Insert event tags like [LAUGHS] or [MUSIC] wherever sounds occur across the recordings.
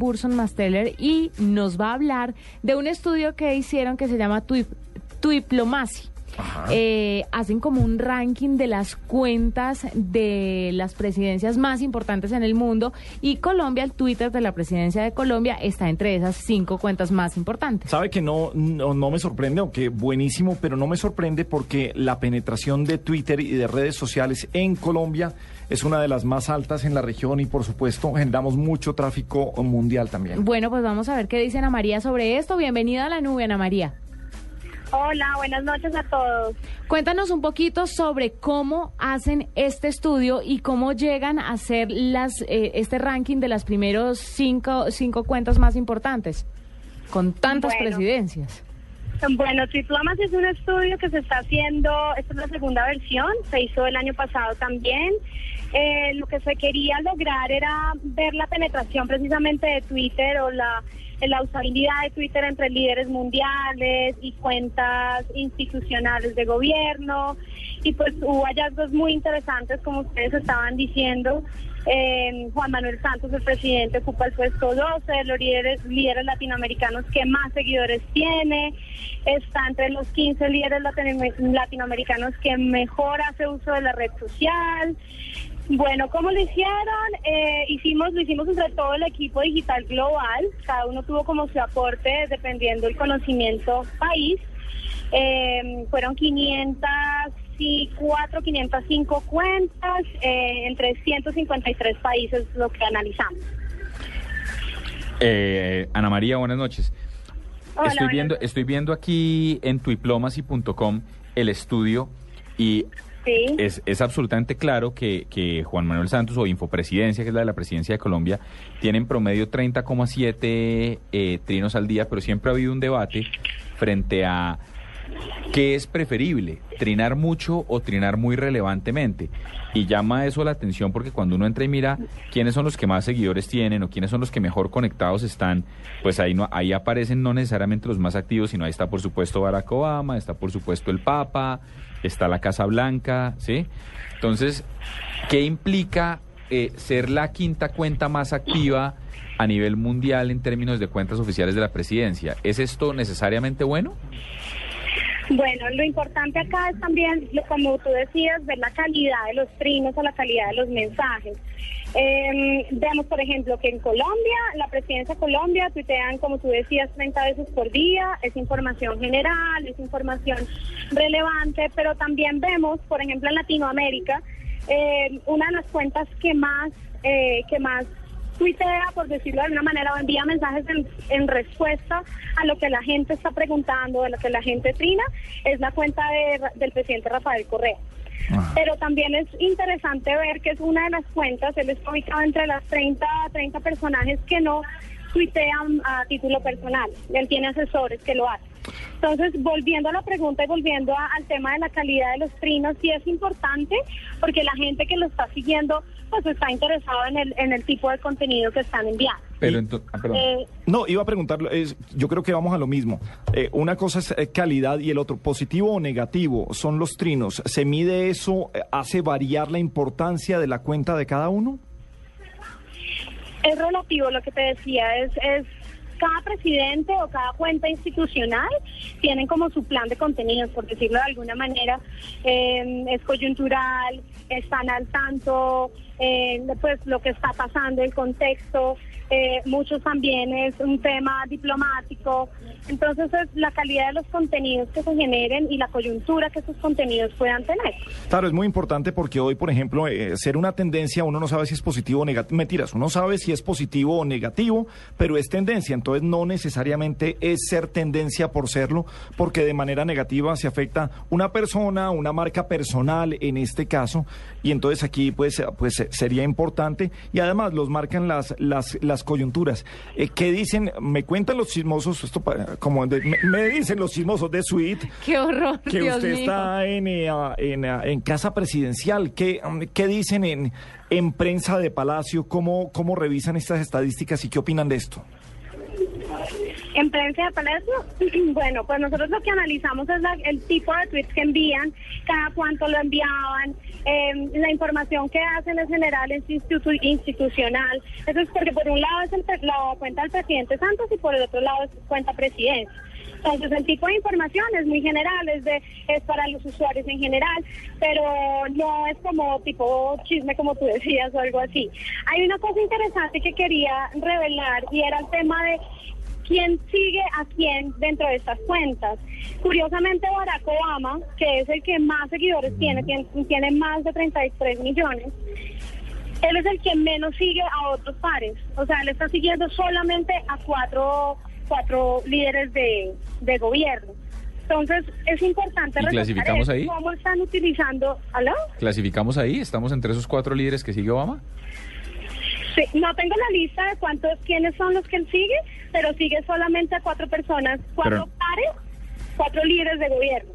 Burson Masteller y nos va a hablar de un estudio que hicieron que se llama Tuiplomacy. Eh, hacen como un ranking de las cuentas de las presidencias más importantes en el mundo y Colombia, el Twitter de la presidencia de Colombia está entre esas cinco cuentas más importantes. Sabe que no, no, no me sorprende, aunque buenísimo, pero no me sorprende porque la penetración de Twitter y de redes sociales en Colombia es una de las más altas en la región y por supuesto generamos mucho tráfico mundial también. Bueno, pues vamos a ver qué dice Ana María sobre esto. Bienvenida a la nube, Ana María. Hola, buenas noches a todos. Cuéntanos un poquito sobre cómo hacen este estudio y cómo llegan a hacer las, eh, este ranking de las primeros cinco, cinco cuentas más importantes, con tantas presidencias. Bueno, Triplomas es un estudio que se está haciendo, esta es la segunda versión, se hizo el año pasado también. Eh, lo que se quería lograr era ver la penetración precisamente de Twitter o la la usabilidad de Twitter entre líderes mundiales y cuentas institucionales de gobierno. Y pues hubo hallazgos muy interesantes, como ustedes estaban diciendo. Eh, Juan Manuel Santos, el presidente, ocupa el puesto 12 de los líderes, líderes latinoamericanos que más seguidores tiene. Está entre los 15 líderes latinoamericanos que mejor hace uso de la red social. Bueno, ¿cómo lo hicieron? Eh, hicimos, lo hicimos entre todo el equipo digital global. Cada uno tuvo como su aporte dependiendo del conocimiento país. Eh, fueron 504, 505 cuentas eh, entre 153 países lo que analizamos. Ana María, buenas noches. estoy viendo, estoy viendo aquí en tuiplomacy.com el estudio y es, es, absolutamente claro que, que, Juan Manuel Santos o Infopresidencia, que es la de la presidencia de Colombia, tienen promedio 30,7 eh, trinos al día, pero siempre ha habido un debate frente a qué es preferible, trinar mucho o trinar muy relevantemente. Y llama eso la atención porque cuando uno entra y mira quiénes son los que más seguidores tienen o quiénes son los que mejor conectados están, pues ahí, no, ahí aparecen no necesariamente los más activos, sino ahí está por supuesto Barack Obama, está por supuesto el Papa, está la Casa Blanca, ¿sí? Entonces, ¿qué implica eh, ser la quinta cuenta más activa a nivel mundial en términos de cuentas oficiales de la presidencia? ¿Es esto necesariamente bueno? Bueno, lo importante acá es también, como tú decías, ver la calidad de los trinos o la calidad de los mensajes. Eh, veamos, por ejemplo, que en Colombia, la presidencia de Colombia tuitean, como tú decías, 30 veces por día, es información general, es información relevante, pero también vemos, por ejemplo, en Latinoamérica, eh, una de las cuentas que más, eh, que más tuitea, por decirlo de alguna manera, o envía mensajes en, respuesta a lo que la gente está preguntando, de lo que la gente trina, es la cuenta del presidente Rafael Correa. Pero también es interesante ver que es una de las cuentas, él está ubicado entre las 30 30 personajes que no tuitean a título personal. Él tiene asesores que lo hacen. Entonces, volviendo a la pregunta y volviendo al tema de la calidad de los trinos, sí es importante porque la gente que lo está siguiendo pues está interesada en el, en el tipo de contenido que están enviando. Pero ah, eh, no, iba a preguntar, yo creo que vamos a lo mismo. Eh, una cosa es eh, calidad y el otro, positivo o negativo, son los trinos. ¿Se mide eso? ¿Hace variar la importancia de la cuenta de cada uno? Es relativo, lo que te decía, es, es cada presidente o cada cuenta institucional tienen como su plan de contenidos, por decirlo de alguna manera, eh, es coyuntural, están al tanto, eh, pues lo que está pasando, el contexto, eh, muchos también es un tema diplomático. Entonces es la calidad de los contenidos que se generen y la coyuntura que esos contenidos puedan tener. Claro, es muy importante porque hoy, por ejemplo, eh, ser una tendencia, uno no sabe si es positivo o negativo. Mentiras, uno sabe si es positivo o negativo, pero es tendencia. Entonces no necesariamente es ser tendencia por serlo, porque de manera negativa se afecta una persona, una marca personal en este caso, y entonces aquí pues, pues sería importante y además los marcan las, las, las coyunturas. Eh, ¿Qué dicen? Me cuentan los chismosos, esto como me, dicen los chismosos de Suite. [LAUGHS] ¡Qué horror! Que usted está en, eh, en, en, casa presidencial. ¿Qué, qué dicen en, en prensa de Palacio? ¿Cómo, ¿Cómo revisan estas estadísticas y qué opinan de esto? En prensa de Palacio, [CLEARS THROAT] bueno, pues nosotros lo que analizamos es el tipo de tweets que envían, cada cuánto lo enviaban, em, la información que hacen en general es institucional. Eso es porque por un lado es la cuenta del presidente Santos y por el otro lado es cuenta presidencia. Entonces el tipo de información es muy general, es, de, es para los usuarios en general, pero no es como tipo chisme como tú decías o algo así. Hay una cosa interesante que quería revelar y era el tema de quién sigue a quién dentro de estas cuentas. Curiosamente, Barack Obama, que es el que más seguidores tiene, tiene, más de 33 millones, él es el que menos sigue a otros pares. O sea, él está siguiendo solamente a cuatro, cuatro líderes de, gobierno. Entonces, es importante ¿Y clasificamos ahí? cómo están utilizando... ¿Aló? ¿Clasificamos ahí? ¿Estamos entre esos cuatro líderes que sigue Obama? Sí, no tengo la lista de cuántos, quiénes son los que él sigue, pero sigue solamente a cuatro personas, cuatro pares, cuatro líderes de gobierno.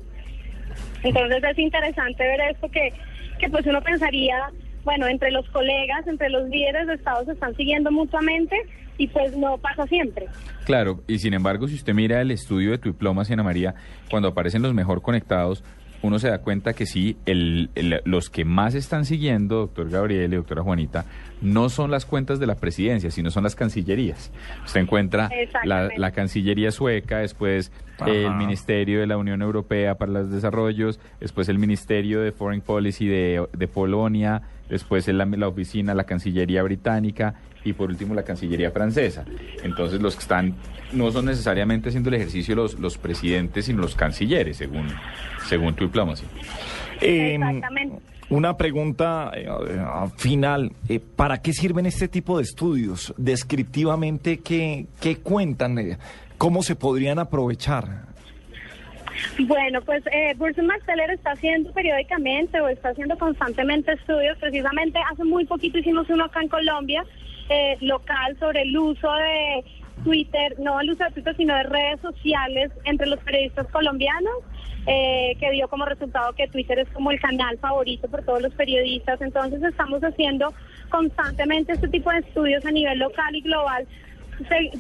Entonces es interesante ver esto que, que pues uno pensaría, bueno, entre los colegas, entre los líderes de Estado se están siguiendo mutuamente y pues no pasa siempre. Claro, y sin embargo, si usted mira el estudio de tu diploma, Ana María, cuando aparecen los mejor conectados, uno se da cuenta que sí, el, los que más están siguiendo, doctor Gabriel y doctora Juanita, no son las cuentas de la presidencia, sino son las cancillerías. Usted encuentra la, Cancillería sueca, después el Ministerio de la Unión Europea para los Desarrollos, después el Ministerio de Foreign Policy de, de Polonia, después la, la oficina, la Cancillería Británica y por último la Cancillería francesa. Entonces los que están no son necesariamente haciendo el ejercicio los, los presidentes, sino los cancilleres, según, según tu diplomacia. Em, Exactamente. Una pregunta eh, final. Eh, ¿Para qué sirven este tipo de estudios? Descriptivamente, ¿qué, qué cuentan? Eh, ¿Cómo se podrían aprovechar? Bueno, pues eh, Burson está haciendo periódicamente o está haciendo constantemente estudios. Precisamente hace muy poquito hicimos uno acá en Colombia, eh, local, sobre el uso de Twitter, no el uso de Twitter, sino de redes sociales entre los periodistas colombianos. Eh, que dio como resultado que Twitter es como el canal favorito por todos los periodistas. Entonces estamos haciendo constantemente este tipo de estudios a nivel local y global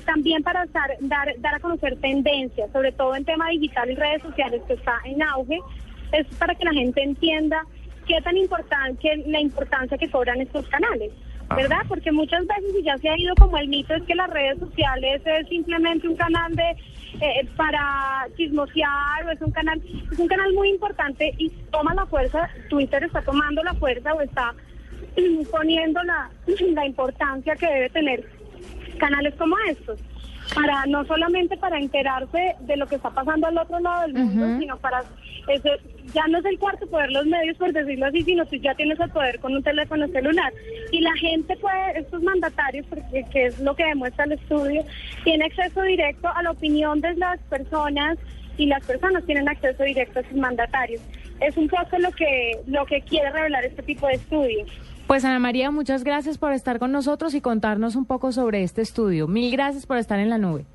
también para dar, dar, dar a conocer tendencias, sobre todo en tema digital y redes sociales que está en auge, es para que la gente entienda qué tan importante, la importancia que cobran estos canales. ¿Verdad? Porque muchas veces y ya se ha ido como el mito es que las redes sociales es simplemente un canal de eh, para chismosear o es un canal es un canal muy importante y toma la fuerza Twitter está tomando la fuerza o está [CLEARS THROAT] poniendo la, [CLEARS THROAT] la importancia que debe tener canales como estos, para no solamente para enterarse de lo que está pasando al otro lado del mundo, sino para ese, ya no es el cuarto poder los medios, por decirlo así, sino que ya tienes el poder con un teléfono celular. Y la gente puede, estos mandatarios, porque que es lo que demuestra el estudio, tiene acceso directo a la opinión de las personas y las personas tienen acceso directo a sus mandatarios. Es un poco lo que, lo que quiere revelar este tipo de estudios. Pues Ana María, muchas gracias por estar con nosotros y contarnos un poco sobre este estudio. Mil gracias por estar en la nube.